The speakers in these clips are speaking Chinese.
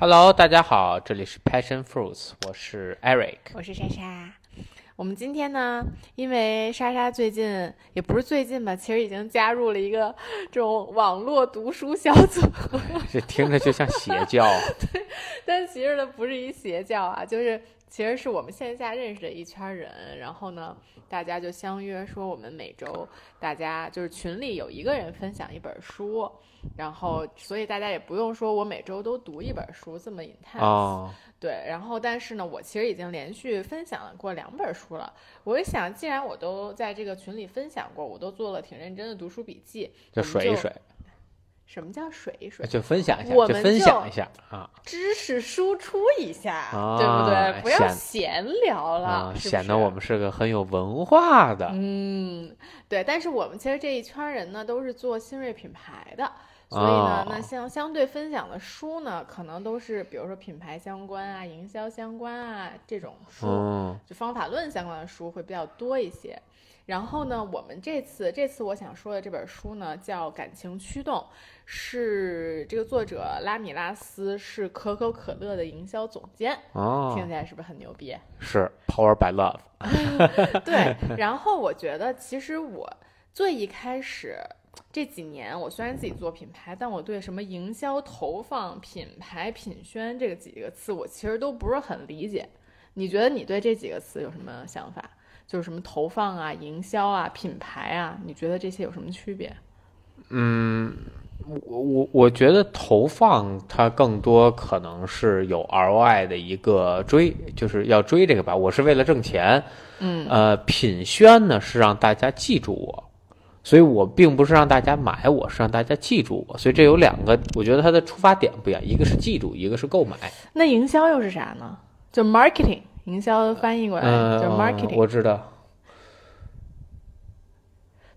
Hello，大家好，这里是 Passion Fruits，我是 Eric，我是莎莎。我们今天呢，因为莎莎最近也不是最近吧，其实已经加入了一个这种网络读书小组。这听着就像邪教。对，但其实它，不是一邪教啊，就是其实是我们线下认识的一圈人，然后呢，大家就相约说，我们每周大家就是群里有一个人分享一本书。然后，所以大家也不用说我每周都读一本书这么 intense，对。然后，但是呢，我其实已经连续分享过两本书了。我一想，既然我都在这个群里分享过，我都做了挺认真的读书笔记，就水一水。什么叫水一水？就分享一下，我们分享一下啊，知识输出一下，对不对？不要闲聊了，显得我们是个很有文化的。嗯，对。但是我们其实这一圈人呢，都是做新锐品牌的。所以呢，那相相对分享的书呢，可能都是比如说品牌相关啊、营销相关啊这种书，就方法论相关的书会比较多一些。然后呢，我们这次这次我想说的这本书呢，叫《感情驱动》，是这个作者拉米拉斯是可口可乐的营销总监。哦，听起来是不是很牛逼？是，Power by Love。对，然后我觉得其实我最一开始。这几年，我虽然自己做品牌，但我对什么营销投放、品牌品宣这个几个词，我其实都不是很理解。你觉得你对这几个词有什么想法？就是什么投放啊、营销啊、品牌啊，你觉得这些有什么区别？嗯，我我我觉得投放它更多可能是有 ROI 的一个追，就是要追这个吧。我是为了挣钱。嗯。呃，品宣呢是让大家记住我。所以我并不是让大家买，我是让大家记住我。所以这有两个，我觉得它的出发点不一样，一个是记住，一个是购买。那营销又是啥呢？就 marketing，营销翻译过来就 marketing。我知道。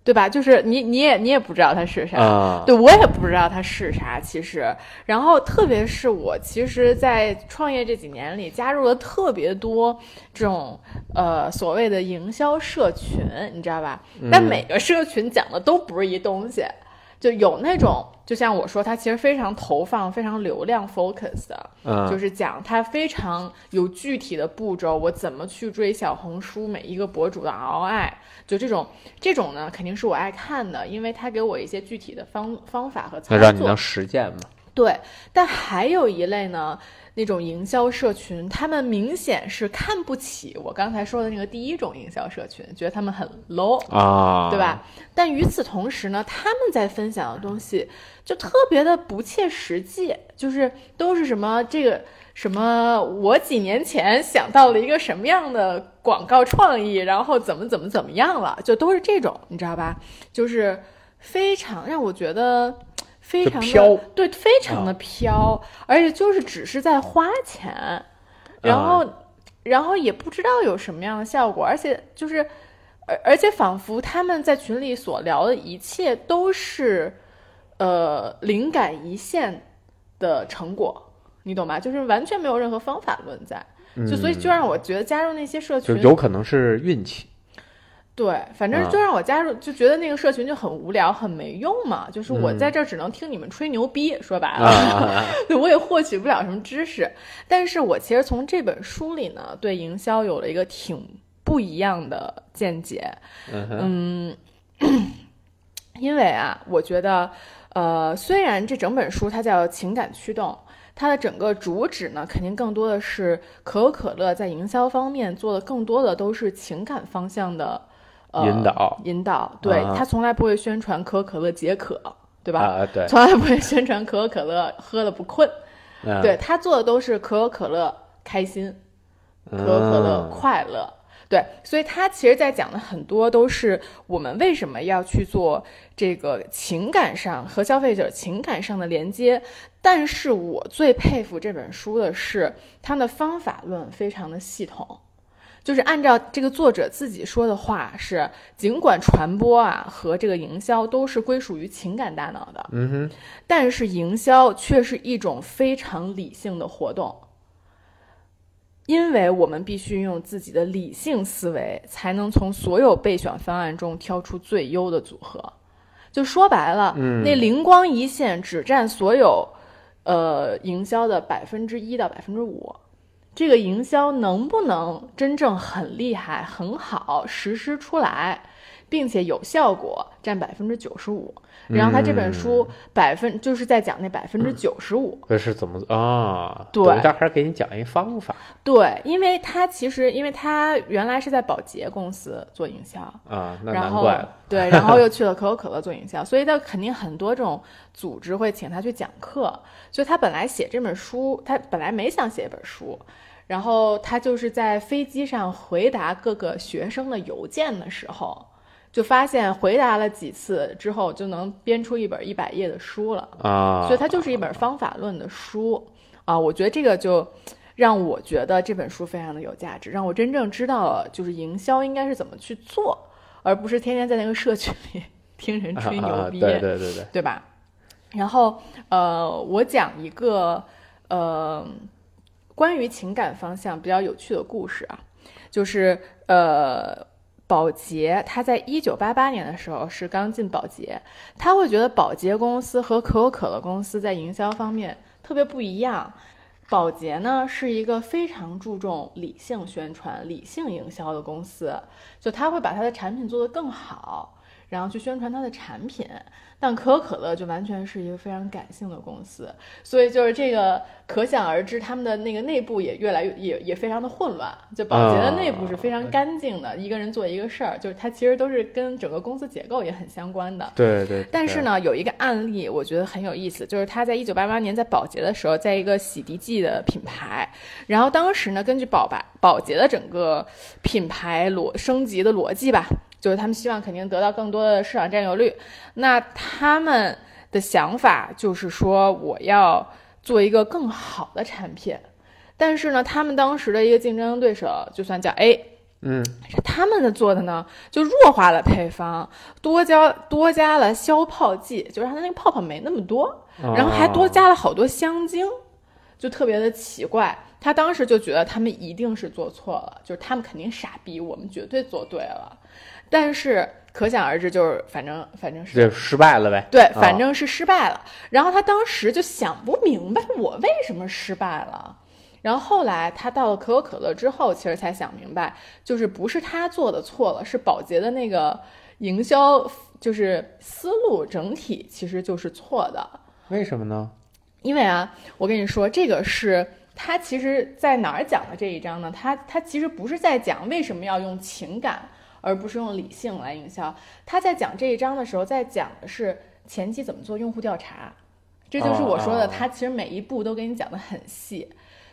对吧？就是你，你也，你也不知道它是啥，对我也不知道它是啥。其实，然后特别是我，其实，在创业这几年里，加入了特别多这种呃所谓的营销社群，你知道吧？但每个社群讲的都不是一东西。就有那种，就像我说，他其实非常投放、非常流量 focus 的，嗯，就是讲他非常有具体的步骤，我怎么去追小红书每一个博主的 ROI，就这种，这种呢肯定是我爱看的，因为他给我一些具体的方方法和操作，让你能实践嘛。对，但还有一类呢。那种营销社群，他们明显是看不起我刚才说的那个第一种营销社群，觉得他们很 low 啊，对吧？但与此同时呢，他们在分享的东西就特别的不切实际，就是都是什么这个什么，我几年前想到了一个什么样的广告创意，然后怎么怎么怎么样了，就都是这种，你知道吧？就是非常让我觉得。非常的对，非常的飘，而且就是只是在花钱，然后，然后也不知道有什么样的效果，而且就是，而而且仿佛他们在群里所聊的一切都是，呃，灵感一现的成果，你懂吧？就是完全没有任何方法论在，就所以就让我觉得加入那些社群，就有可能是运气。对，反正就让我加入，就觉得那个社群就很无聊，很没用嘛。就是我在这儿只能听你们吹牛逼，说白了，我也获取不了什么知识。但是我其实从这本书里呢，对营销有了一个挺不一样的见解。嗯，因为啊，我觉得，呃，虽然这整本书它叫情感驱动，它的整个主旨呢，肯定更多的是可口可乐在营销方面做的更多的都是情感方向的。引导，引导，对他从来不会宣传可口可乐解渴，对吧？啊，对，从来不会宣传可口可乐喝了不困，对他做的都是可口可乐开心，可口可乐快乐，对，所以他其实在讲的很多都是我们为什么要去做这个情感上和消费者情感上的连接。但是我最佩服这本书的是，它的方法论非常的系统。就是按照这个作者自己说的话，是尽管传播啊和这个营销都是归属于情感大脑的，嗯哼，但是营销却是一种非常理性的活动，因为我们必须用自己的理性思维，才能从所有备选方案中挑出最优的组合。就说白了，那灵光一现只占所有呃营销的百分之一到百分之五。这个营销能不能真正很厉害、很好实施出来，并且有效果，占百分之九十五。然后他这本书百分就是在讲那百分之九十五。这是怎么啊？对等于他还是给你讲一方法对，因为他其实因为他原来是在宝洁公司做营销，啊，那然后难怪了。对，然后又 去了可口可乐做营销，所以他肯定很多这种组织会请他去讲课。所以他本来写这本书，他本来没想写一本书，然后他就是在飞机上回答各个学生的邮件的时候，就发现回答了几次之后，就能编出一本一百页的书了。啊，所以它就是一本方法论的书啊。我觉得这个就让我觉得这本书非常的有价值，让我真正知道了就是营销应该是怎么去做，而不是天天在那个社群里 听人吹牛啊，逼，对对对对，对吧？然后呃，我讲一个呃关于情感方向比较有趣的故事啊，就是呃。宝洁，他在一九八八年的时候是刚进宝洁，他会觉得宝洁公司和可口可乐公司在营销方面特别不一样。宝洁呢是一个非常注重理性宣传、理性营销的公司，就他会把他的产品做得更好，然后去宣传它的产品。但可口可乐就完全是一个非常感性的公司，所以就是这个可想而知，他们的那个内部也越来越也也非常的混乱。就宝洁的内部是非常干净的，一个人做一个事儿，就是它其实都是跟整个公司结构也很相关的。对对。但是呢，有一个案例我觉得很有意思，就是他在一九八八年在宝洁的时候，在一个洗涤剂的品牌，然后当时呢，根据宝白宝洁的整个品牌逻升级的逻辑吧。就是他们希望肯定得到更多的市场占有率，那他们的想法就是说我要做一个更好的产品，但是呢，他们当时的一个竞争对手就算叫 A，嗯，他们的做的呢就弱化了配方，多加多加了消泡剂，就让它那个泡泡没那么多，然后还多加了好多香精，就特别的奇怪。他当时就觉得他们一定是做错了，就是他们肯定傻逼，我们绝对做对了。但是可想而知，就是反正反正是这失败了呗。对，反正是失败了。然后他当时就想不明白我为什么失败了。然后后来他到了可口可乐之后，其实才想明白，就是不是他做的错了，是宝洁的那个营销就是思路整体其实就是错的。为什么呢？因为啊，我跟你说，这个是他其实在哪儿讲的这一章呢？他他其实不是在讲为什么要用情感。而不是用理性来营销。他在讲这一章的时候，在讲的是前期怎么做用户调查，这就是我说的，他其实每一步都给你讲的很细。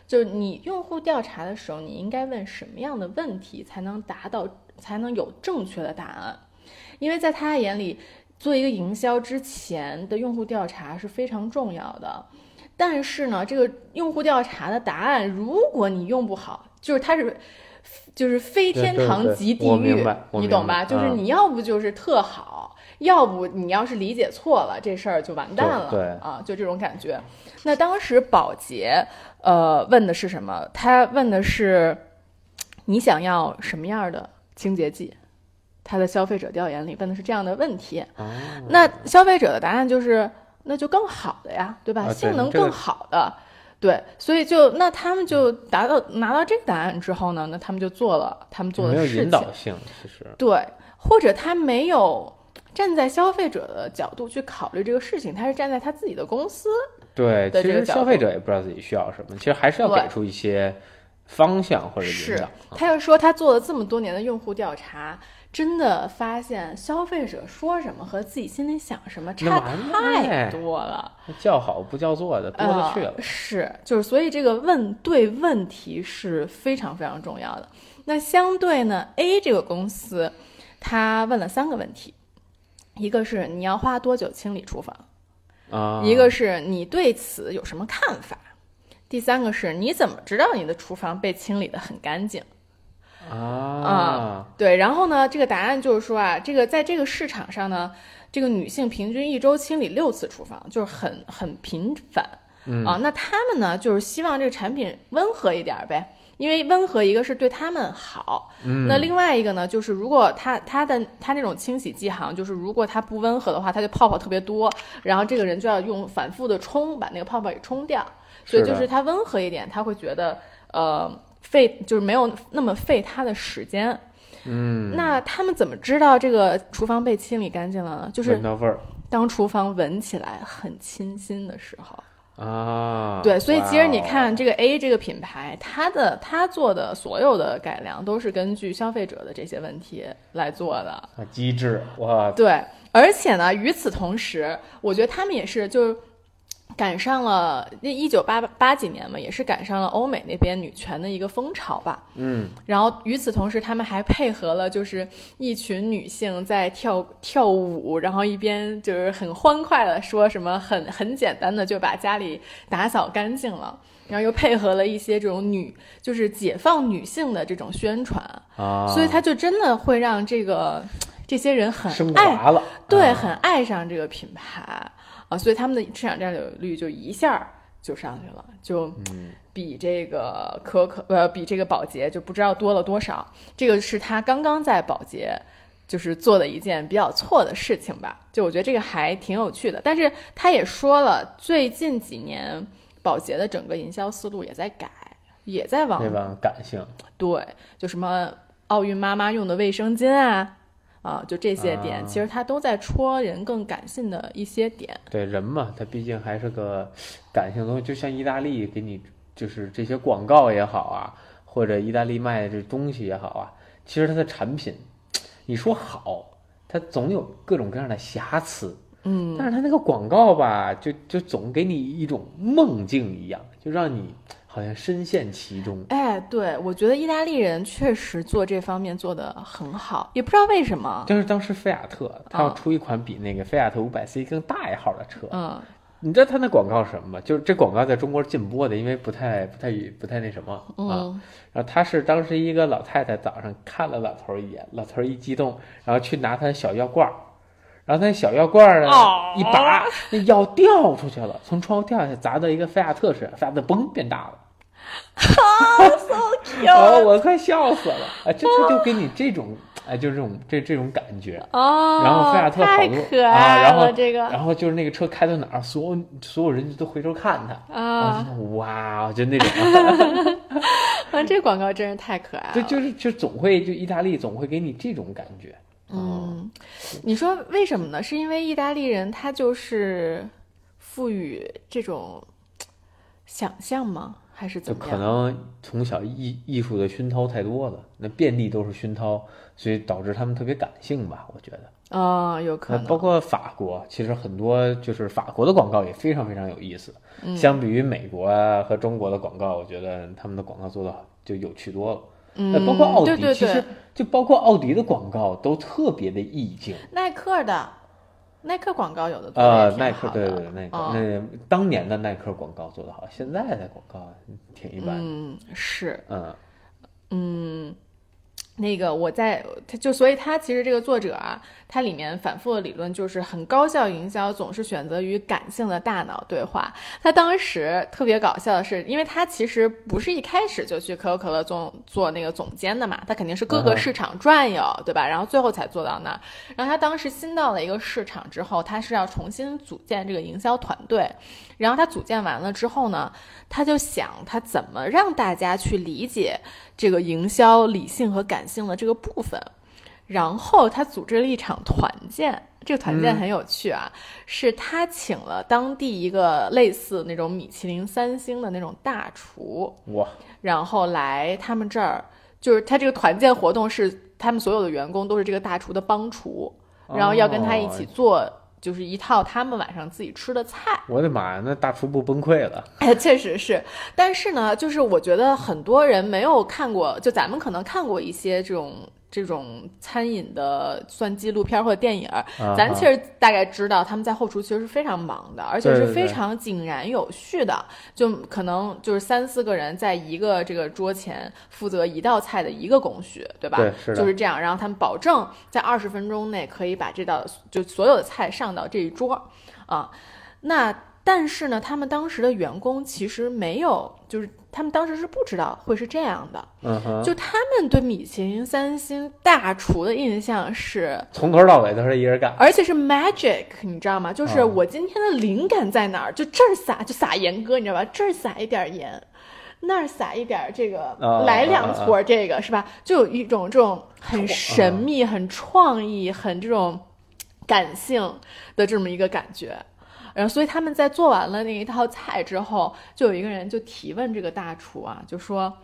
就是你用户调查的时候，你应该问什么样的问题才能达到，才能有正确的答案？因为在他眼里，做一个营销之前的用户调查是非常重要的。但是呢，这个用户调查的答案，如果你用不好，就是他是。就是非天堂及地狱，你懂吧？就是你要不就是特好，要不你要是理解错了，这事儿就完蛋了。对啊，就这种感觉。那当时保洁呃问的是什么？他问的是你想要什么样的清洁剂？他的消费者调研里问的是这样的问题。那消费者的答案就是那就更好的呀，对吧？性能更好的。对，所以就那他们就达到拿到这个答案之后呢，那他们就做了他们做的事情。没有引导性，其实对，或者他没有站在消费者的角度去考虑这个事情，他是站在他自己的公司对，其实消费者也不知道自己需要什么，其实还是要给出一些方向或者引导。他又说他做了这么多年的用户调查。真的发现消费者说什么和自己心里想什么差太多了，叫好不叫座的多了去了。是，就是所以这个问对问题是非常非常重要的。那相对呢，A 这个公司，他问了三个问题，一个是你要花多久清理厨房，啊，一个是你对此有什么看法，第三个是你怎么知道你的厨房被清理的很干净。啊，对，然后呢，这个答案就是说啊，这个在这个市场上呢，这个女性平均一周清理六次厨房，就是很很频繁。啊。那他们呢，就是希望这个产品温和一点呗，因为温和一个是对他们好，嗯，那另外一个呢，就是如果他他的他那种清洗剂好像就是如果它不温和的话，它就泡泡特别多，然后这个人就要用反复的冲把那个泡泡给冲掉，所以就是它温和一点，他会觉得呃费就是没有那么费他的时间。嗯，那他们怎么知道这个厨房被清理干净了呢？就是闻到味儿当厨房闻起来很清新的时候。啊，对，所以其实你看这个 A 这个品牌，它的它做的所有的改良都是根据消费者的这些问题来做的。啊机制哇，对，而且呢，与此同时，我觉得他们也是就是赶上了那一九八八几年嘛，也是赶上了欧美那边女权的一个风潮吧。嗯，然后与此同时，他们还配合了就是一群女性在跳跳舞，然后一边就是很欢快的说什么很很简单的就把家里打扫干净了。然后又配合了一些这种女，就是解放女性的这种宣传，啊，所以他就真的会让这个这些人很升爱对，啊。很爱上这个品牌啊，所以他们的市场占有率就一下就上去了，就嗯比这个可可呃比这个宝洁就不知道多了多少。这个是他刚刚在宝洁就是做的一件比较错的事情吧，就我觉得这个还挺有趣的。但是他也说了，最近几年宝洁的整个营销思路也在改，也在往对吧感性对，就什么奥运妈妈用的卫生巾啊，啊，就这些点，啊其实他都在戳人更感性的一些点。对人嘛，他毕竟还是个感性的东西，就像意大利给你就是这些广告也好啊，或者意大利卖的这东西也好啊，其实它的产品，你说好，它总有各种各样的瑕疵，嗯，但是它那个广告吧，就就总给你一种梦境一样，就让你好像深陷其中。哎，对，我觉得意大利人确实做这方面做得很好，也不知道为什么。但是当时菲亚特他要啊出一款比那个菲亚特五百 C 更大一号的车，嗯你知道他那广告是什么吗？就是这广告在中国禁播的，因为不太不太不太那什么啊。嗯然后他是当时一个老太太早上看了老头儿一眼，老头儿一激动，然后去拿他的小药罐儿，然后他那小药罐儿一拔，那药掉出去了，从窗户掉下去，砸到一个菲亚特身上，菲亚特嘣变大了，哦，有我快笑死了啊！这他就给你这种哎，就是这种这这种感觉。哦，然后菲亚特好可啊爱了，然后这个然后就是那个车开到哪儿，所有所有人都回头看他，啊，哇，就那种，啊，这广告真是太可爱了。就就是就总会就意大利总会给你这种感觉。嗯，你说为什么呢？是因为意大利人他就是赋予这种想象吗？还是怎么样？可能从小艺艺术的熏陶太多了，那遍地都是熏陶，所以导致他们特别感性吧，我觉得。啊、有可能。呃包括法国，其实很多就是法国的广告也非常非常有意思。嗯相比于美国啊和中国的广告，我觉得他们的广告做的就有趣多了。嗯呃，包括奥迪，对对对其实，就包括奥迪的广告都特别的意境。耐克的耐克广告有的呃耐克对对对，耐克、嗯。那当年的耐克广告做的好，现在的广告挺一般。嗯，是，嗯。嗯，那个我在他就所以他其实这个作者啊，他里面反复的理论就是很高效营销总是选择与感性的大脑对话。他当时特别搞笑的是，因为他其实不是一开始就去可口可乐做做那个总监的嘛，他肯定是各个市场转悠，对吧？然后最后才做到那儿。然后他当时新到了一个市场之后，他是要重新组建这个营销团队。然后他组建完了之后呢，他就想他怎么让大家去理解这个营销理性和感性的这个部分。然后他组织了一场团建，这个团建嗯很有趣啊，是他请了当地一个类似那种米其林三星的那种大厨，哇，然后来他们这儿，就是他这个团建活动是他们所有的员工都是这个大厨的帮厨，然后要跟他一起哦做，就是一套他们晚上自己吃的菜。我的妈呀，那大厨不崩溃了。哎，确实是，但是呢，就是我觉得很多人没有看过，就咱们可能看过一些这种这种餐饮的算纪录片或者电影咱其实大概知道他们在后厨其实是非常忙的，而且是非常井然有序的，就可能就是三四个人在一个这个桌前负责一道菜的一个工序，对吧？对是就是这样，然后他们保证在二十分钟内可以把这道就所有的菜上到这一桌啊。那但是呢，他们当时的员工其实没有，就是他们当时是不知道会是这样的。嗯哼，就他们对米其林三星大厨的印象是，从头到尾都是一人干。而且是 magic，你知道吗？就是啊我今天的灵感在哪儿，就这儿撒就撒盐哥，你知道吧？这儿撒一点盐，那儿撒一点这个，啊来两撮这个是吧？就有一种这种很神秘、很创意、很这种感性的这么一个感觉。然后，所以他们在做完了那一套菜之后，就有一个人就提问这个大厨啊，就说：“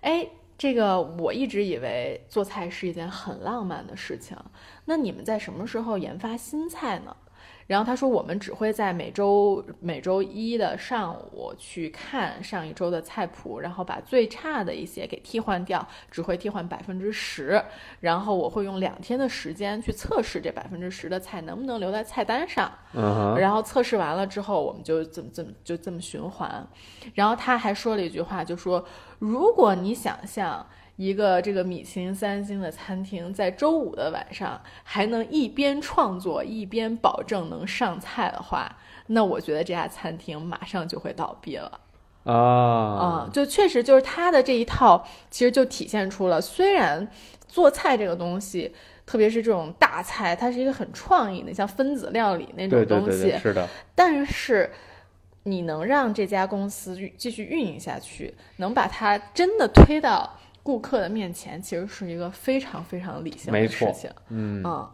哎，这个我一直以为做菜是一件很浪漫的事情，那你们在什么时候研发新菜呢？”然后他说：“我们只会在每周每周一的上午去看上一周的菜谱，然后把最差的一些给替换掉，只会替换百分之十。然后我会用两天的时间去测试这百分之十的菜能不能留在菜单上。然后测试完了之后，我们就这么这么就这么循环。然后他还说了一句话，就说如果你想象一个这个米其林三星的餐厅在周五的晚上还能一边创作一边保证能上菜的话，那我觉得这家餐厅马上就会倒闭了。啊，啊、就确实就是他的这一套，其实就体现出了，虽然做菜这个东西，特别是这种大菜，它是一个很创意的，像分子料理那种东西，对对，是的，但是你能让这家公司继续运营下去，能把它真的推到顾客的面前，其实是一个非常非常理性的事情。嗯，嗯，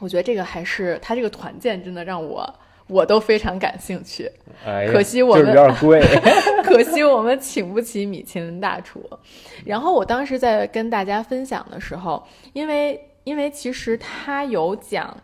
我觉得这个还是他这个团建真的让我我都非常感兴趣。哎，可惜我们有点贵。可惜我们请不起米其林大厨。然后我当时在跟大家分享的时候，因为因为其实他有讲。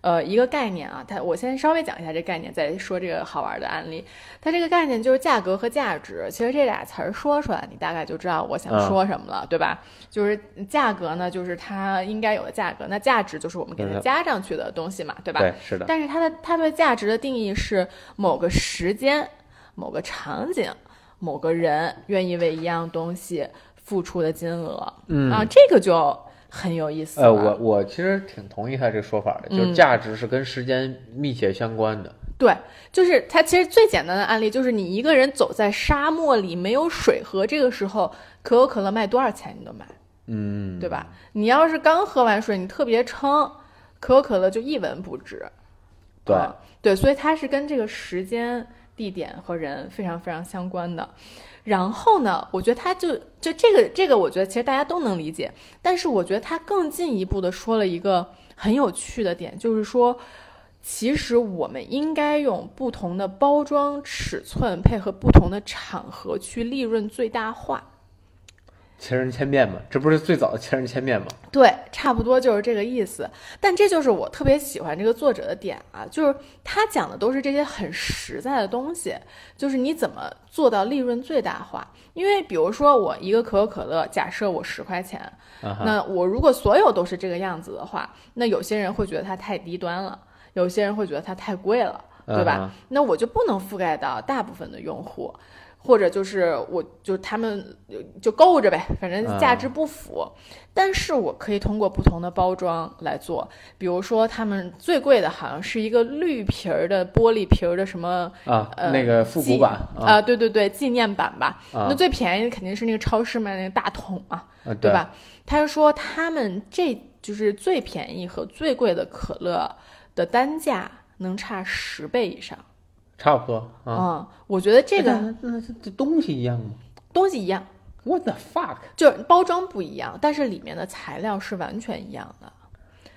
呃，一个概念啊，它我先稍微讲一下这概念，再说这个好玩的案例。它这个概念就是价格和价值，其实这俩词儿说出来，你大概就知道我想说什么了，对吧？就是价格呢，就是它应该有的价格，那价值就是我们给它嗯加上去的东西嘛，对吧？对，是的，但是它的它对价值的定义是某个时间、某个场景、某个人愿意为一样东西付出的金额、嗯啊，这个就很有意思。呃，我我其实挺同意他这个说法的，就是嗯价值是跟时间密切相关的。对，就是它其实最简单的案例就是你一个人走在沙漠里没有水喝，这个时候可口可乐卖多少钱你都买，嗯，对吧？你要是刚喝完水，你特别撑，可口可乐就一文不值。对啊对，所以它是跟这个时间、地点和人非常非常相关的。然后呢，我觉得他就就这个这个，我觉得其实大家都能理解，但是我觉得他更进一步的说了一个很有趣的点，就是说，其实我们应该用不同的包装尺寸配合不同的场合去利润最大化。千人千面嘛，这不是最早的千人千面吗？对，差不多就是这个意思。但这就是我特别喜欢这个作者的点啊，就是他讲的都是这些很实在的东西，就是你怎么做到利润最大化。因为比如说我一个可口可乐，假设我十块钱，那我如果所有都是这个样子的话，那有些人会觉得它太低端了，有些人会觉得它太贵了，对吧？那我就不能覆盖到大部分的用户，或者就是我就他们就够着呗，反正价值不符。但是我可以通过不同的包装来做，比如说他们最贵的好像是一个绿皮儿的玻璃皮儿的什么啊，呃那个复古版啊、啊，对对对，纪念版吧。啊那最便宜的肯定是那个超市卖那个大桶嘛。啊对？吧？他就说他们这就是最便宜和最贵的可乐的单价能差十倍以上。差不多啊。嗯，我觉得这个那这东西一样吗东西一样，？What the fuck？就是包装不一样，但是里面的材料是完全一样的。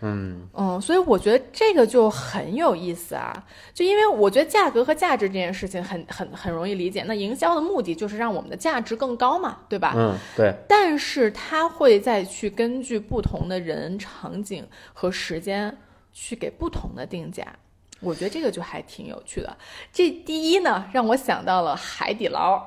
嗯，嗯，所以我觉得这个就很有意思啊，就因为我觉得价格和价值这件事情很很很容易理解。那营销的目的就是让我们的价值更高嘛，对吧？嗯，对，但是他会再去根据不同的人、场景和时间去给不同的定价。我觉得这个就还挺有趣的。这第一呢，让我想到了海底捞。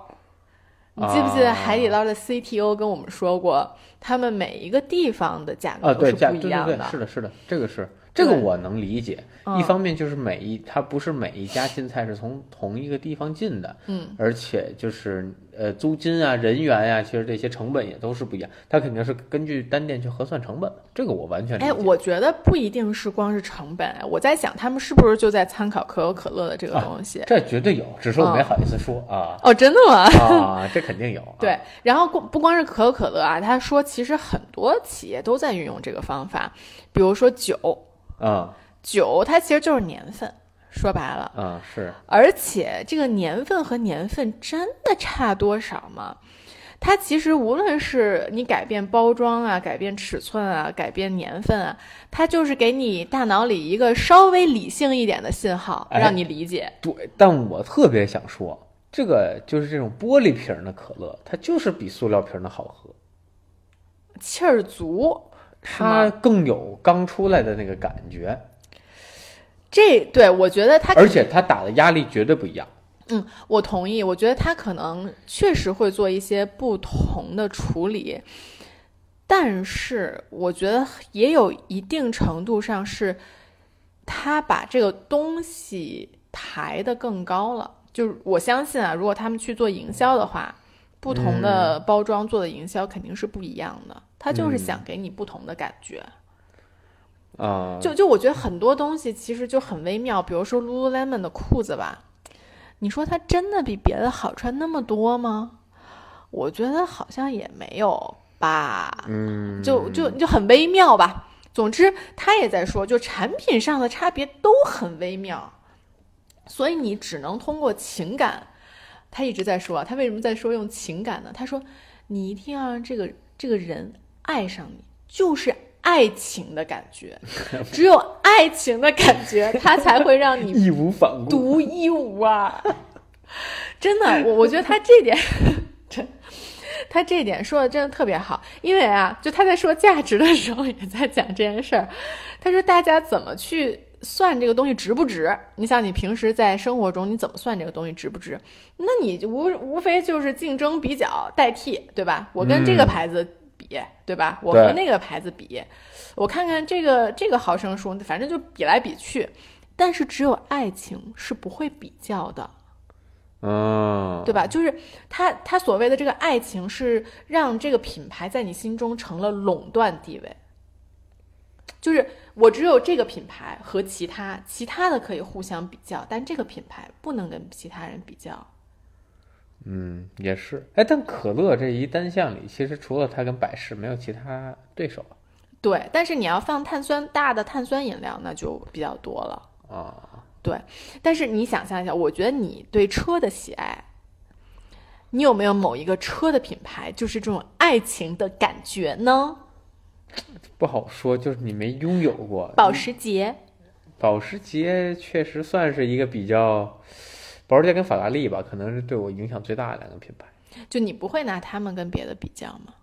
你记不记得啊海底捞的 CTO 跟我们说过，他们每一个地方的价格都是不价对对对，一样的。是的，是的，这个是这个我能理解。嗯一方面就是每一它不是每一家进菜是从同一个地方进的，嗯，而且就是呃租金啊、人员呀、其实这些成本也都是不一样，它肯定是根据单店去核算成本的，这个我完全理解。哎，我觉得不一定是光是成本，我在想他们是不是就在参考可口可乐的这个东西？这绝对有，只是我没嗯好意思说啊哦，真的吗？啊，这肯定有。啊 对，然后不不光是可口可乐啊，他说其实很多企业都在运用这个方法，比如说酒，嗯酒它其实就是年份，说白了，啊是，而且这个年份和年份真的差多少吗？它其实无论是你改变包装啊、改变尺寸啊、改变年份啊，它就是给你大脑里一个稍微理性一点的信号，哎让你理解。对，但我特别想说，这个就是这种玻璃瓶的可乐，它就是比塑料瓶的好喝，气儿足，是它？更有刚出来的那个感觉，这对我觉得他而且他打的压力绝对不一样。嗯，我同意。我觉得他可能确实会做一些不同的处理，但是我觉得也有一定程度上是他把这个东西抬得更高了。就是我相信啊，如果他们去做营销的话，不同的包装做的营销肯定是不一样的。他就是想给你不同的感觉。啊、就就我觉得很多东西其实就很微妙，比如说 Lululemon 的裤子吧，你说它真的比别的好穿那么多吗？我觉得好像也没有吧，嗯，就就就很微妙吧。总之，他也在说，就产品上的差别都很微妙，所以你只能通过情感。他一直在说，他为什么在说用情感呢？他说，你一定要让这个这个人爱上你，就是爱情的感觉，只有爱情的感觉，它才会让你义无反顾。独一无二。真的，我我觉得他这点，真，他这点说的真的特别好。因为啊，就他在说价值的时候，也在讲这件事儿。他说大家怎么去算这个东西值不值？你想，你平时在生活中你怎么算这个东西值不值？那你无无非就是竞争比较代替，对吧？我跟这个嗯牌子比，对吧？我和那个牌子比，我看看这个这个毫升数，反正就比来比去。但是只有爱情是不会比较的，嗯，对吧？就是他他所谓的这个爱情，是让这个品牌在你心中成了垄断地位。就是我只有这个品牌和其他其他的可以互相比较，但这个品牌不能跟其他人比较。嗯，也是。哎，但可乐这一单项里，其实除了它跟百事，没有其他对手对，但是你要放碳酸大的碳酸饮料，那就比较多了。啊。对但是你想象一下，我觉得你对车的喜爱，你有没有某一个车的品牌，就是这种爱情的感觉呢？不好说，就是你没拥有过。保时捷，保时捷确实算是一个比较，保时捷跟法拉利吧，可能是对我影响最大的两个品牌。就你不会拿他们跟别的比较吗？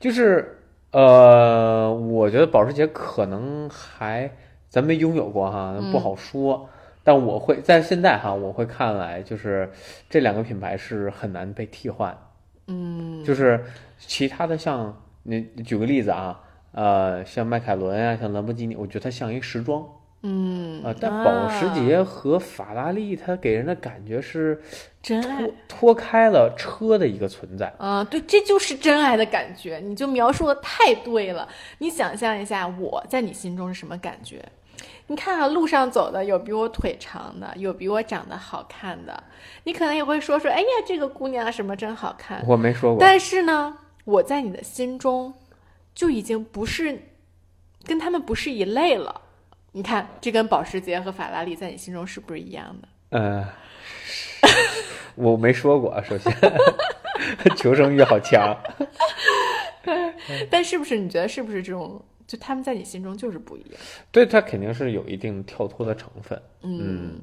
就是呃，我觉得保时捷可能还咱没拥有过哈，嗯不好说。但我会在现在哈，我会看来就是这两个品牌是很难被替换。嗯，就是其他的像你举个例子啊，呃，像迈凯伦啊，像兰博基尼，我觉得它像一时装嗯啊、但保时捷和法拉利，它给人的感觉是真爱脱，脱开了车的一个存在。啊、对，这就是真爱的感觉，你就描述的太对了。你想象一下，我在你心中是什么感觉？你看啊，路上走的有比我腿长的，有比我长得好看的，你可能也会说说，哎呀，这个姑娘什么真好看。我没说过，但是呢，我在你的心中就已经不是跟他们不是一类了。你看，这跟保时捷和法拉利在你心中是不是一样的？呃，我没说过，首先 求生欲好强。但是不是你觉得是不是这种，就他们在你心中就是不一样？对，它肯定是有一定跳脱的成分。嗯，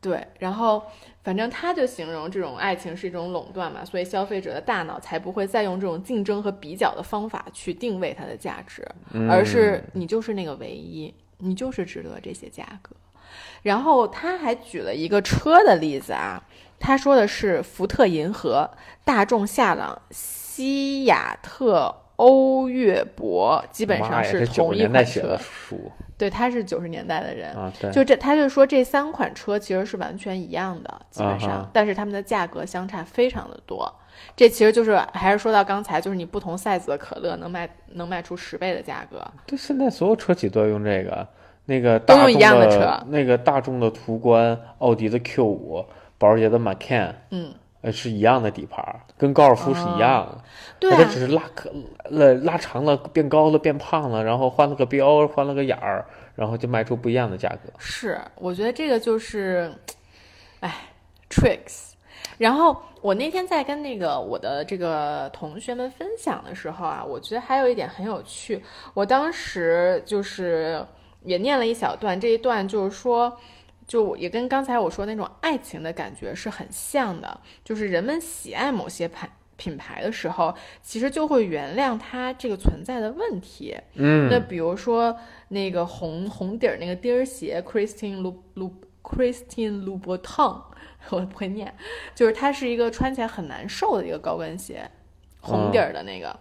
对。然后反正他就形容这种爱情是一种垄断嘛，所以消费者的大脑才不会再用这种竞争和比较的方法去定位它的价值，嗯而是你就是那个唯一，你就是值得这些价格。然后他还举了一个车的例子啊，他说的是福特银河、大众夏朗、西雅特欧越博，基本上妈呀这九十同一款车写的。书对，他是九十年代的人。啊，对，就这，他就说这三款车其实是完全一样的，基本上，啊但是他们的价格相差非常的多。这其实就是还是说到刚才，就是你不同 size 的可乐能卖能卖出十倍的价格。对，现在所有车企都要用这个，那个都用一样的车那个大众的途观、奥迪的 Q 五、保时捷的 Macan，嗯，呃，是一样的底盘，跟高尔夫是一样的。对啊它只，是拉可了拉长了，变高了，变胖了，然后换了个标，换了个眼儿，然后就卖出不一样的价格。是，我觉得这个就是，哎，tricks。然后我那天在跟那个我的这个同学们分享的时候啊，我觉得还有一点很有趣。我当时就是也念了一小段，这一段就是说，就也跟刚才我说那种爱情的感觉是很像的，就是人们喜爱某些牌品牌的时候，其实就会原谅它这个存在的问题。嗯那比如说那个红红底儿那个钉儿鞋，Christine Lu Lu Christine Louboutin，我不会念，就是它是一个穿起来很难受的一个高跟鞋，红底儿的那个。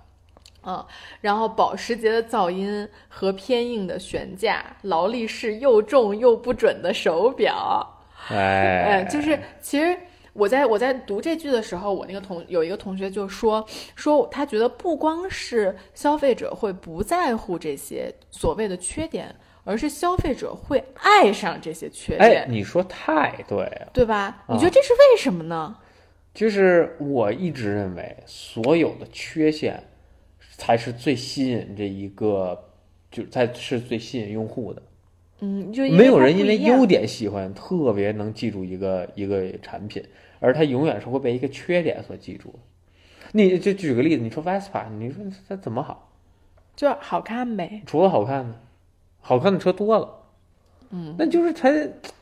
嗯，然后保时捷的噪音和偏硬的悬架，劳力士又重又不准的手表，哎哎，就是其实我在我在读这句的时候，我那个同有一个同学就说说他觉得不光是消费者会不在乎这些所谓的缺点，而是消费者会爱上这些缺哎，点，你说太对了。对吧？啊你觉得这是为什么呢？就是我一直认为，所有的缺陷才是最吸引这一个，就才是最吸引用户的。嗯，就没有人因为优点喜欢，特别能记住一个一个产品，而它永远是会被一个缺点所记住。你就举个例子，你说 Vespa，你说它怎么好？就好看呗。除了好看呢，好看的车多了，嗯，那就是它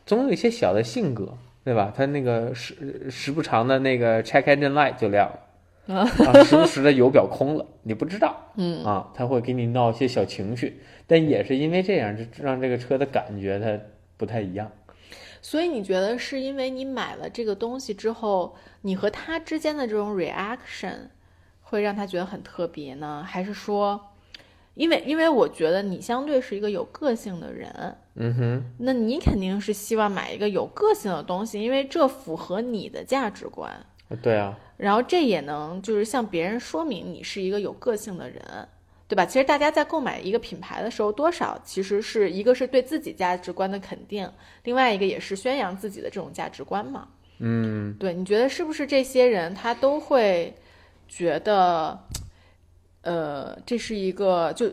总有一些小的性格，对吧？它那个时时不常的那个 check engine light 就亮了。啊啊，时不时的油表空了，你不知道嗯啊，他会给你闹一些小情绪，但也是因为这样，就让这个车的感觉它不太一样。所以你觉得是因为你买了这个东西之后，你和他之间的这种 reaction 会让他觉得很特别呢？还是说，因为因为我觉得你相对是一个有个性的人，嗯哼，那你肯定是希望买一个有个性的东西，因为这符合你的价值观，对啊，然后这也能就是向别人说明你是一个有个性的人。对吧？其实大家在购买一个品牌的时候，多少其实是一个是对自己价值观的肯定，另外一个也是宣扬自己的这种价值观嘛。嗯，对，你觉得是不是这些人他都会觉得，呃，这是一个就，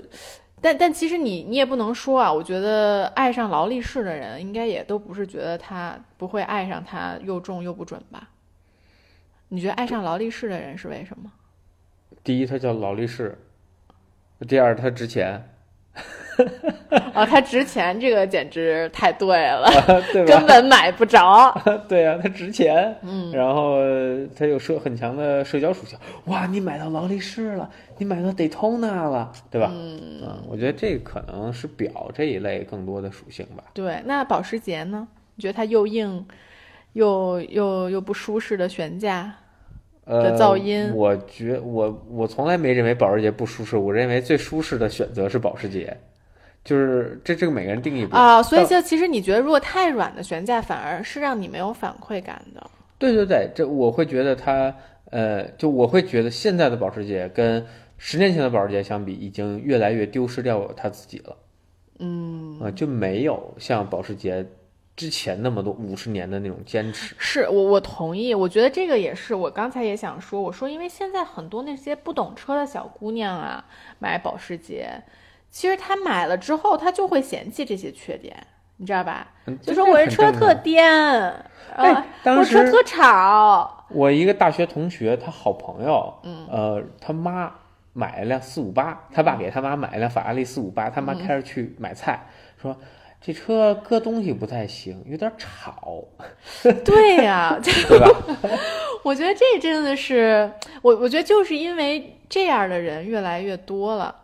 但但其实你你也不能说啊，我觉得爱上劳力士的人应该也都不是觉得他不会爱上它又重又不准吧？你觉得爱上劳力士的人是为什么？第一它叫劳力士，第二它值钱，啊，它值钱，这个简直太对了，对吧？根本买不着。对啊，它值钱，嗯，然后它有社很强的社交属性。哇，你买到劳力士了，你买到 Daytona 了，对吧？嗯，嗯，我觉得这可能是表这一类更多的属性吧。对。那保时捷呢？你觉得它又硬又又又不舒适的悬架？呃，的噪音我觉我我从来没认为保时捷不舒适，我认为最舒适的选择是保时捷，就是这这个每个人定义不一样啊，所以但就其实你觉得，如果太软的悬架反而是让你没有反馈感的。对对对，这我会觉得它呃，就我会觉得现在的保时捷跟十年前的保时捷相比，已经越来越丢失掉它自己了嗯，啊、就没有像保时捷之前那么多五十年的那种坚持。是我我同意，我觉得这个也是我刚才也想说，我说因为现在很多那些不懂车的小姑娘啊，买保时捷，其实她买了之后，她就会嫌弃这些缺点，你知道吧？嗯？就说我这车特颠，哎啊，当车特吵，我一个大学同学，他好朋友，嗯。呃，他妈买了辆四五八，他爸给他妈买了辆法拉利四五八，他妈嗯。开着去买菜，说这车搁东西不太行，有点吵，对呀、对吧？我觉得这真的是我，我觉得就是因为这样的人越来越多了。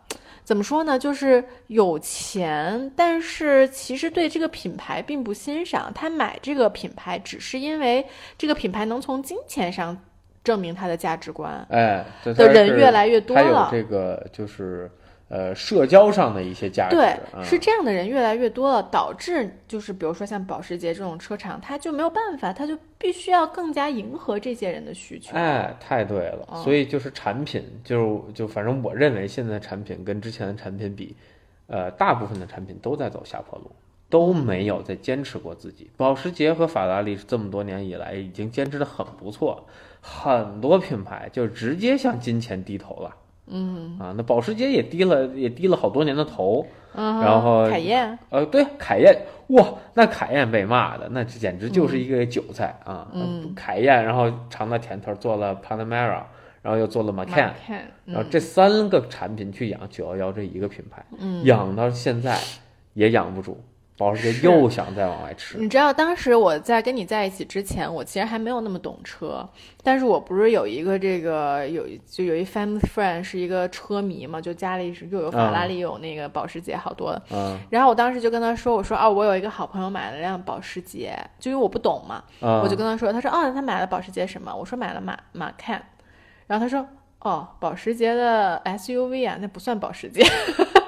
怎么说呢？就是有钱，但是其实对这个品牌并不欣赏。他买这个品牌只是因为这个品牌能从金钱上证明他的价值观哎，这的人越来越多了。这个就是呃社交上的一些价值，对，啊是这样的人越来越多了，导致就是比如说像保时捷这种车厂，它就没有办法，它就必须要更加迎合这些人的需求。哎，太对了，嗯所以就是产品，就就反正我认为现在的产品跟之前的产品比，呃，大部分的产品都在走下坡路，都没有再坚持过自己。保时捷和法拉利这么多年以来已经坚持的很不错，很多品牌就直接向金钱低头了。嗯啊，那保时捷也低了，也低了好多年的头。嗯，然后凯宴，呃，对，凯宴，哇，那凯宴被骂的，那简直就是一个韭菜啊！嗯凯宴，然后尝到甜头，做了 Panamera，然后又做了 Macan，看，然后这三个产品去养911这一个品牌，嗯，养到现在也养不住，保时捷又想再往外吃。你知道当时我在跟你在一起之前，我其实还没有那么懂车，但是我不是有一个这个有就有一 family friend 是一个车迷嘛，就家里是又有法拉利，又有那个保时捷，好多的。嗯然后我当时就跟他说，我说啊，我有一个好朋友买了辆保时捷，就因为我不懂嘛，嗯，我就跟他说，他说哦，他买了保时捷什么？我说买了马马看，然后他说哦，保时捷的 SUV 啊，那不算保时捷。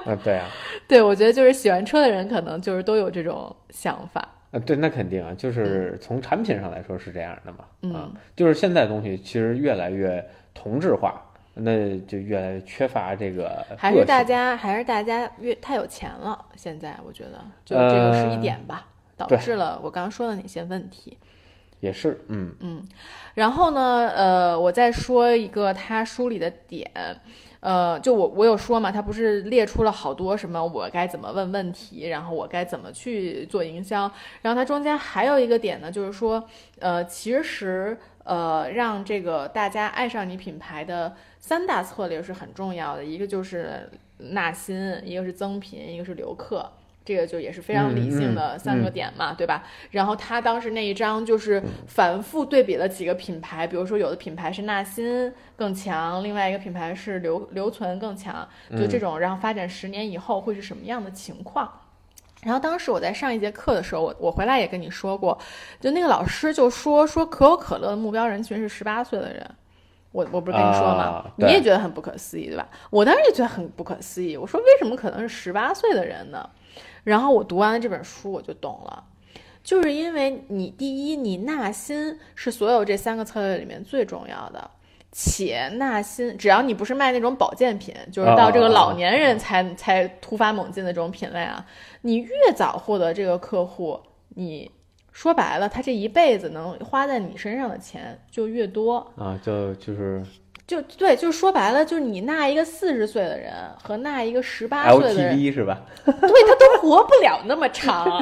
啊，对啊，对，我觉得就是喜欢车的人可能就是都有这种想法。啊，对，那肯定啊，就是从产品上来说是这样的嘛，啊嗯，就是现在东西其实越来越同质化，那就越来越缺乏这个还是大家还是大家越太有钱了，现在我觉得就这个是一点吧，导致了我刚刚说的哪些问题。也是，嗯。嗯。然后呢，呃，我再说一个他书里的点，呃，就我我有说嘛，他不是列出了好多什么我该怎么问问题，然后我该怎么去做营销，然后它中间还有一个点呢，就是说，呃，其实呃，让这个大家爱上你品牌的三大策略是很重要的，一个就是纳新，一个是增频，一个是留客。这个就也是非常理性的三个点嘛，对吧？然后他当时那一张就是反复对比了几个品牌，比如说有的品牌是纳新更强，另外一个品牌是留留存更强，就这种，然后发展十年以后会是什么样的情况？然后当时我在上一节课的时候，我我回来也跟你说过，就那个老师就说说可口可乐的目标人群是十八岁的人，我我不是跟你说吗？啊你也觉得很不可思议，对吧？我当时也觉得很不可思议，我说为什么可能是十八岁的人呢？然后我读完了这本书，我就懂了。就是因为你第一，你纳新是所有这三个策略里面最重要的，且纳新，只要你不是卖那种保健品，就是到这个老年人才、才突发猛进的这种品类啊，你越早获得这个客户，你说白了，他这一辈子能花在你身上的钱就越多。啊，就就是就对，就说白了，就是你纳一个四十岁的人和纳一个十八岁的人，LTV 是吧？对他都活不了那么长，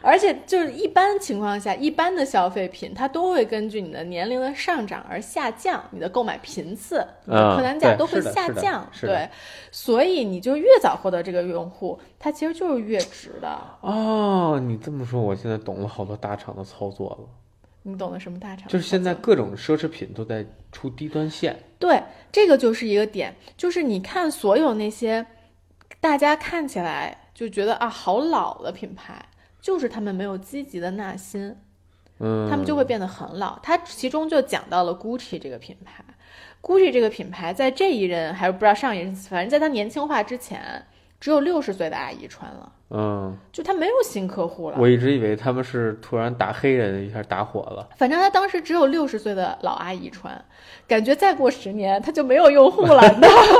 而且就是一般情况下，一般的消费品它都会根据你的年龄的上涨而下降，你的购买频次、你的嗯客单价都会下降。对，所以你就越早获得这个用户，它其实就是越值的。哦，你这么说，我现在懂了好多大厂的操作了。你懂得什么大厂？就是现在各种奢侈品都在出低端线，对，这个就是一个点，就是你看所有那些大家看起来就觉得啊好老的品牌，就是他们没有积极的纳新，嗯，他们就会变得很老。它其中就讲到了 GUCCI 这个品牌，GUCCI 这个品牌在这一任还是不知道上一任，反正在它年轻化之前，只有六十岁的阿姨穿了，嗯，就他没有新客户了。我一直以为他们是突然打黑人一下打火了，反正他当时只有六十岁的老阿姨穿，感觉再过十年他就没有用户了？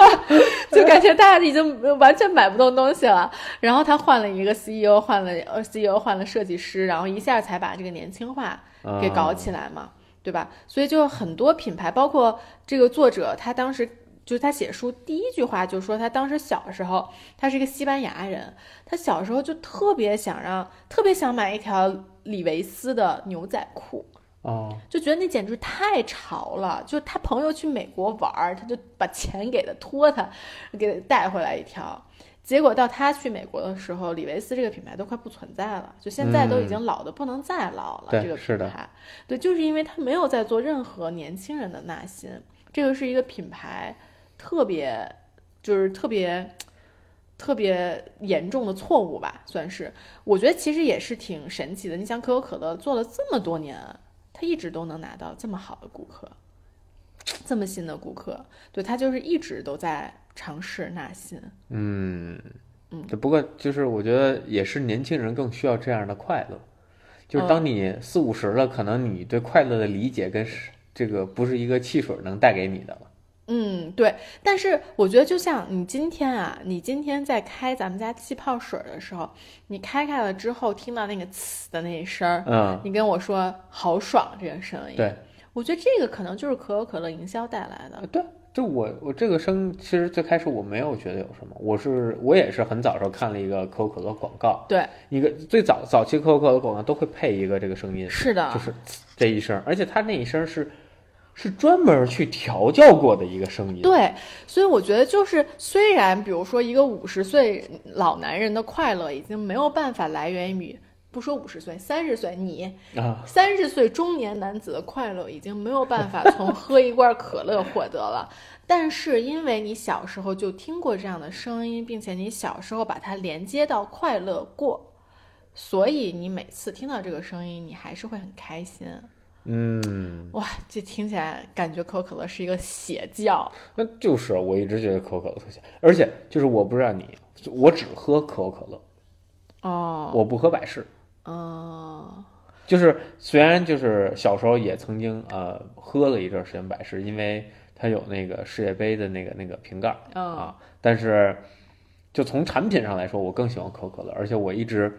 就感觉大家已经完全买不动东西了。然后他换了一个 CEO，换了呃 CEO 换了设计师，然后一下才把这个年轻化给搞起来嘛，对吧？所以就很多品牌，包括这个作者，他当时。就是他写书第一句话就说，他当时小时候，他是一个西班牙人，他小时候就特别想让，特别想买一条李维斯的牛仔裤，哦，就觉得那简直太潮了。就他朋友去美国玩儿，他就把钱给他托他，给他带回来一条。结果到他去美国的时候，李维斯这个品牌都快不存在了，就现在都已经老的不能再老了。对这个品牌，对，就是因为他没有在做任何年轻人的纳新，这个是一个品牌特别就是特别特别严重的错误吧，算是。我觉得其实也是挺神奇的。你想，可口可乐做了这么多年，它一直都能拿到这么好的顾客，这么新的顾客，对他就是一直都在尝试纳新。嗯嗯不过就是我觉得也是年轻人更需要这样的快乐，就是嗯当你四五十了，可能你对快乐的理解跟是这个不是一个汽水能带给你的了。嗯，对。但是我觉得，就像你今天啊，你今天在开咱们家气泡水的时候，你开开了之后，听到那个呲的那一声儿，嗯，你跟我说好爽这个声音。对，我觉得这个可能就是可口可乐营销带来的。对，就我我这个声，其实最开始我没有觉得有什么，我是我也是很早时候看了一个可口可乐广告，对，一个最早早期可口可乐广告都会配一个这个声音，是的，就是呲这一声，而且它那一声是是专门去调教过的一个声音。对，所以我觉得就是，虽然比如说一个五十岁老男人的快乐已经没有办法来源于，不说五十岁，三十岁你啊，三十岁中年男子的快乐已经没有办法从 喝一罐可乐获得了，但是因为你小时候就听过这样的声音，并且你小时候把它连接到快乐过，所以你每次听到这个声音，你还是会很开心。嗯，哇，这听起来感觉可口可乐是一个邪教。那就是我一直觉得可口可乐特邪，而且就是我不知道你，我只喝可口可乐，哦，我不喝百事。哦，就是虽然就是小时候也曾经呃喝了一阵儿时间百事，因为它有那个世界杯的那个那个瓶盖啊，但是就从产品上来说，我更喜欢可口可乐，而且我一直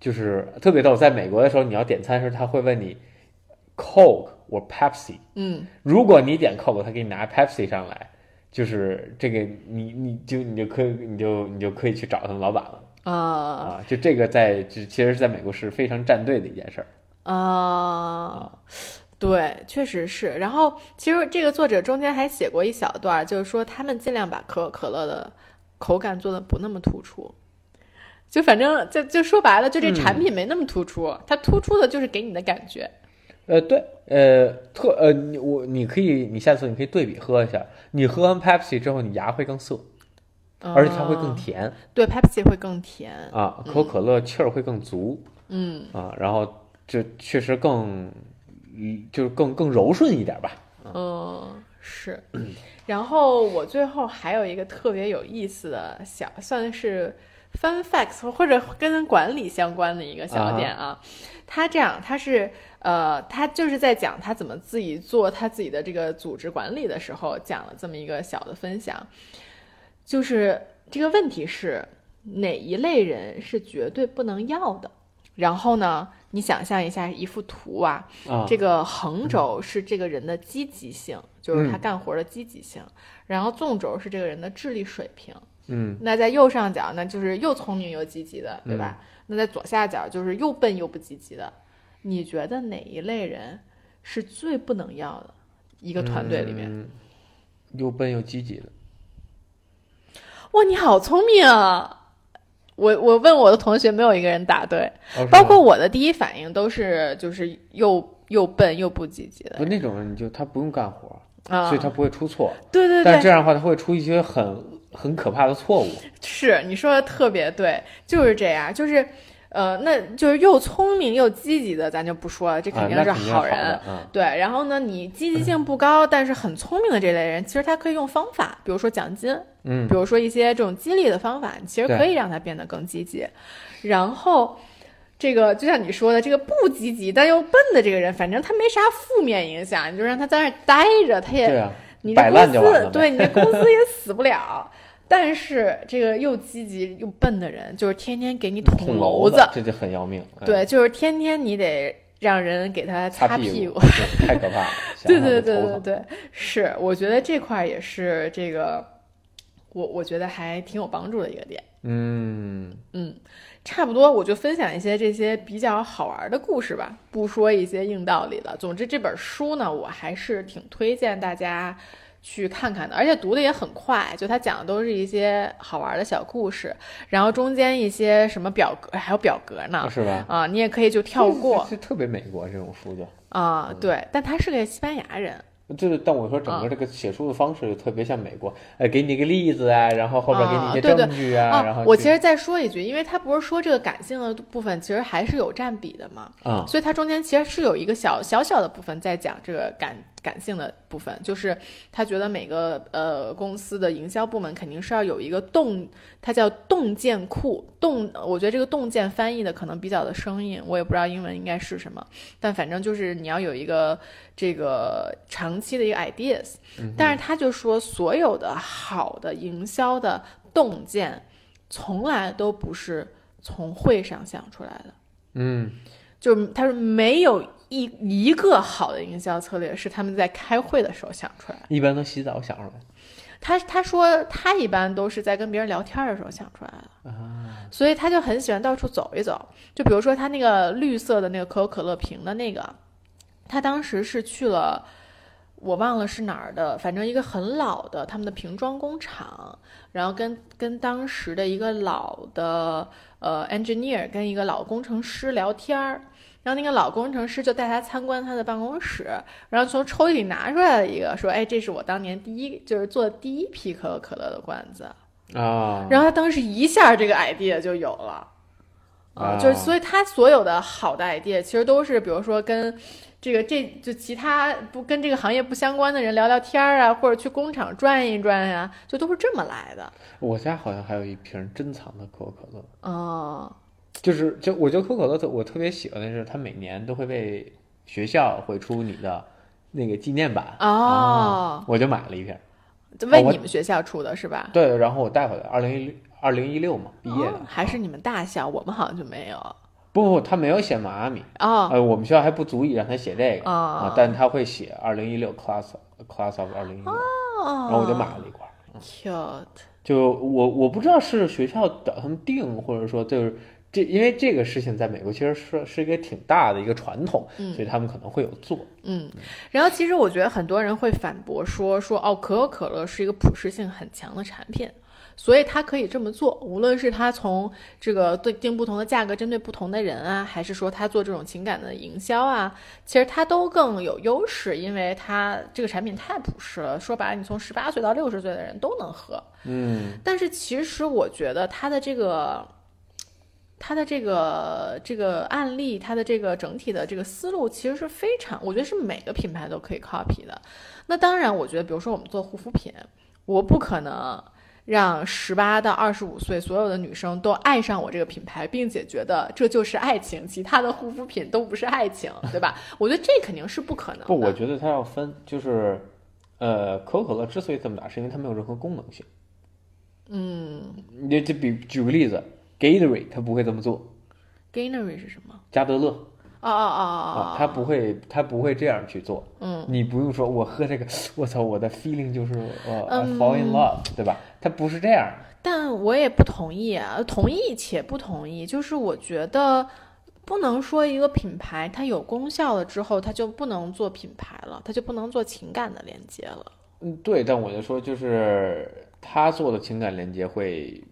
就是特别逗，在美国的时候，你要点餐时，他会问你 Coke 或 Pepsi，嗯，如果你点 Coke，他给你拿 Pepsi 上来，就是这个你你就你就可以你就你就可以去找他们老板了啊啊，就这个在就其实在美国是非常站队的一件事儿。啊，对，确实是。然后其实这个作者中间还写过一小段，就是说他们尽量把可口可乐的口感做的不那么突出。就反正就就说白了，就这产品没那么突出，它突出的就是给你的感觉。呃，对，呃，特呃，你我你可以，你下次你可以对比喝一下，你喝完 Pepsi 之后，你牙会更涩，而且它会更啊甜对，Pepsi 会更甜。啊，可口可乐气儿会更足嗯啊，然后就确实更，嗯，就是更更柔顺一点吧。嗯，是。然后我最后还有一个特别有意思的小，算是 fun facts 或者跟管理相关的一个小点啊。它这样，它是呃，他就是在讲他怎么自己做他自己的这个组织管理的时候，讲了这么一个小的分享，就是这个问题是哪一类人是绝对不能要的。然后呢，你想象一下一幅图啊，啊，这个横轴是这个人的积极性，就是他嗯干活的积极性，然后纵轴是这个人的智力水平。嗯那在右上角呢，就是又聪明又积极的，对吧？那在左下角就是又笨又不积极的。你觉得哪一类人是最不能要的？一个团队里面，嗯又笨又积极的，哇，你好聪明啊！我我问我的同学，没有一个人答对，哦包括我的第一反应都是就是又又笨又不积极的不那种人，你就他不用干活，啊。所以他不会出错，对对对但这，样的话，他会出一些很很可怕的错误。是你说的特别对，就是这样，就是，呃，那就是又聪明又积极的，咱就不说了，这肯啊，定是好好人。对，然后呢，你积极性不高，但是很聪明的这类人，其实他可以用方法，比如说奖金，嗯比如说一些这种激励的方法，其实可以让他变得更积极。然后，这个就像你说的，这个不积极但又笨的这个人，反正他没啥负面影响，你就让他在那儿待着，他也啊，你这公司对你这公司也死不了。但是这个又积极又笨的人，就是天天给你捅娄子，这就很要命。嗯对，就是天天你得让人给他擦屁股，对 太可怕了。对对对对对，是，我觉得这块儿也是这个，我我觉得还挺有帮助的一个点。嗯，嗯，差不多，我就分享一些这些比较好玩的故事吧，不说一些硬道理了。总之，这本书呢，我还是挺推荐大家去看看的，而且读的也很快，就他讲的都是一些好玩的小故事，然后中间一些什么表格，还有表格呢。是吧？啊，你也可以就跳过这这特别美国这种书就，啊，对，但他是个西班牙人，就是但我说整啊个这个写书的方式就特别像美国，哎，给你一个例子啊，然后后边给你一些啊对对证据啊，然后啊，我其实再说一句，因为他不是说这个感性的部分其实还是有占比的嘛，啊所以它中间其实是有一个小小小的部分在讲这个感感性的部分，就是他觉得每个呃公司的营销部门肯定是要有一个洞，它叫洞见库。洞，我觉得这个洞见翻译的可能比较的生硬，我也不知道英文应该是什么，但反正就是你要有一个这个长期的一个 ideas。但是他就说，所有的好的营销的洞见，从来都不是从会上想出来的。嗯，就是他说没有一一个好的营销策略是他们在开会的时候想出来。一般都洗澡想出来他他说他一般都是在跟别人聊天的时候想出来的，啊。所以他就很喜欢到处走一走。就比如说他那个绿色的那个可口可乐瓶的那个，他当时是去了。我忘了是哪儿的，反正一个很老的他们的瓶装工厂，然后跟跟当时的一个老的呃 engineer 跟一个老工程师聊天儿，然后那个老工程师就带他参观他的办公室，然后从抽屉里拿出来了一个，说：“哎，这是我当年第一就是做第一批可口可乐的罐子。”啊，然后他当时一下这个 idea 就有了，啊。就是所以他所有的好的 idea 其实都是比如说跟这个这就其他不跟这个行业不相关的人聊聊天儿啊，或者去工厂转一转呀、就都是这么来的。我家好像还有一瓶珍藏的可口可乐，哦，就是就我觉得可口可乐特我特别喜欢的是，它每年都会为学校会出你的那个纪念版哦啊我就买了一瓶。就为你们学校出的是吧？对，然后我带回来，二零一二零一六嘛，毕业的哦，还是你们大校，我们好像就没有。不不，他没有写迈阿密，哦呃，我们学校还不足以让他写这个哦啊，但他会写二零一六 class class of 二零一六，哦，然后我就买了一罐。cute。就我我不知道是学校等他们定，或者说就是这，因为这个事情在美国其实是是一个挺大的一个传统，嗯所以他们可能会有做。嗯，然后其实我觉得很多人会反驳说说哦，可口可乐是一个普适性很强的产品，所以它可以这么做，无论是它从这个对定不同的价格针对不同的人啊，还是说它做这种情感的营销啊，其实它都更有优势，因为它这个产品太普适了。说白了，你从十八岁到六十岁的人都能喝。嗯但是其实我觉得它的这个。它的这个这个案例，它的这个整体的这个思路，其实是非常，我觉得是每个品牌都可以 copy 的。那当然，我觉得，比如说我们做护肤品，我不可能让十八到二十五岁所有的女生都爱上我这个品牌，并且觉得这就是爱情，其他的护肤品都不是爱情，对吧？我觉得这肯定是不可能的。不，我觉得它要分，就是呃，可口可乐之所以这么大，是因为它没有任何功能性。嗯你就比举个例子，Gatorade 它不会这么做，，Gainery 是什么？加德乐哦哦哦哦哦，他不会，他不会这样去做。嗯你不用说，我喝这个，我操，我的 feeling 就是呃、fall in love，对吧？他不是这样。但我也不同意啊，同意且不同意。就是我觉得不能说一个品牌它有功效了之后，它就不能做品牌了，它就不能做情感的连接了。嗯，对，但我就说，就是他做的情感连接会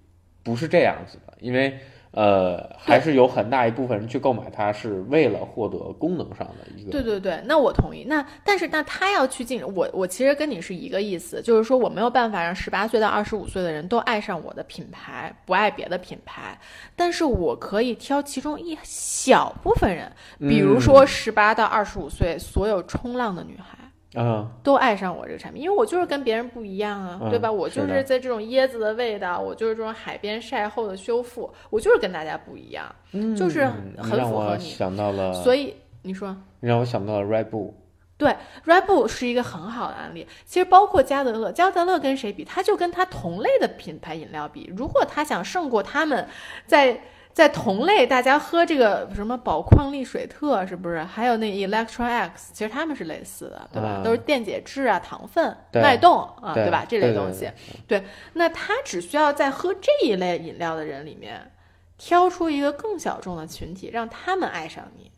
不是这样子的，因为呃，还是有很大一部分人去购买它是为了获得功能上的一个。对对对，那我同意。那但是那他要去进我，我其实跟你是一个意思，就是说我没有办法让十八岁到二十五岁的人都爱上我的品牌，不爱别的品牌。但是我可以挑其中一小部分人，比如说十八到二十五岁所有冲浪的女孩。嗯，都爱上我这个产品，因为我就是跟别人不一样啊，嗯对吧？我就是在这种椰子的味道，我就是这种海边晒后的修复，我就是跟大家不一样，嗯就是很符合你。想到了，所以你说你让我想到了 Red Bull。对，Red Bull 是一个很好的案例。其实包括加德乐，加德乐跟谁比？他就跟他同类的品牌饮料比。如果他想胜过他们在，在同类大家喝这个什么宝矿力水特是不是？还有那 Electra X，其实他们是类似的，对吧？嗯都是电解质啊、糖分、脉动啊，对吧？这类东西。对，那他只需要在喝这一类饮料的人里面，挑出一个更小众的群体，让他们爱上你，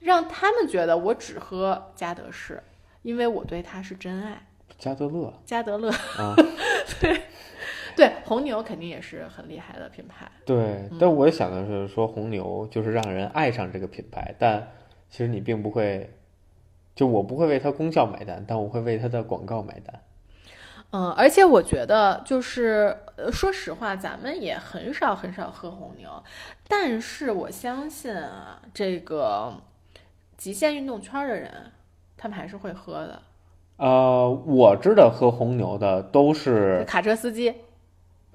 让他们觉得我只喝加德士，因为我对他是真爱。加德乐加德乐，啊，对红牛肯定也是很厉害的品牌。对，但我想的是说红牛就是让人爱上这个品牌，但其实你并不会，就我不会为它功效买单，但我会为它的广告买单。嗯，而且我觉得就是，呃，说实话，咱们也很少很少喝红牛，但是我相信啊，这个极限运动圈的人，他们还是会喝的。呃，我知道喝红牛的都是卡车司机，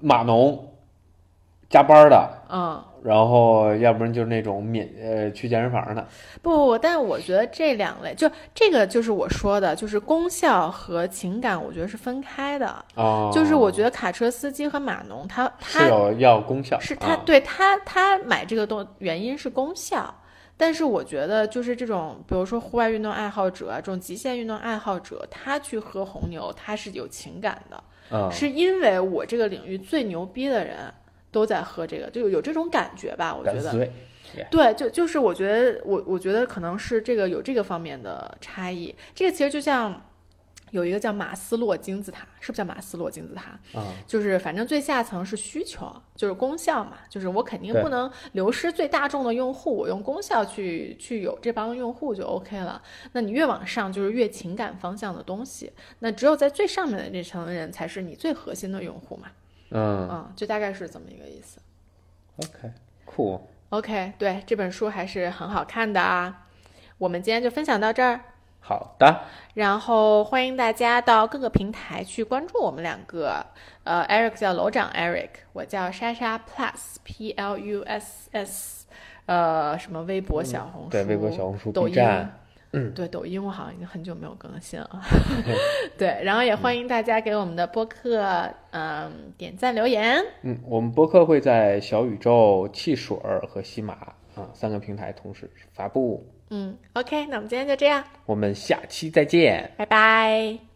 码农加班的，嗯，然后要不然就是那种免呃去健身房的。不不不，但是我觉得这两类，就这个就是我说的，就是功效和情感，我觉得是分开的。哦，就是我觉得卡车司机和码农，他他要功效，是他、啊对他他买这个东原因是功效，但是我觉得就是这种，比如说户外运动爱好者啊，这种极限运动爱好者，他去喝红牛，他是有情感的，嗯是因为我这个领域最牛逼的人都在喝这个，就有这种感觉吧，我觉得。对，就就是我觉得我我觉得可能是这个有这个方面的差异。这个其实就像有一个叫马斯洛金字塔，是不是叫马斯洛金字塔？啊，就是反正最下层是需求，就是功效嘛，就是我肯定不能流失最大众的用户，我用功效去去有这帮用户就 OK 了。那你越往上就是越情感方向的东西，那只有在最上面的这层人才是你最核心的用户嘛，嗯嗯，就大概是这么一个意思。，OK，酷，OK，对，这本书还是很好看的啊。我们今天就分享到这儿，好的，然后欢迎大家到各个平台去关注我们两个。呃，Eric 叫楼长 Eric，我叫莎莎 Plus P L U S S，呃，什么微博、小红书、嗯对，微博、小红书、抖音。站，嗯对，抖音我好像已经很久没有更新了。对，然后也欢迎大家给我们的播客，嗯，点赞留言。嗯，我们播客会在小宇宙、汽水儿和喜马啊三个平台同时发布。嗯，OK，那我们今天就这样，我们下期再见。拜拜。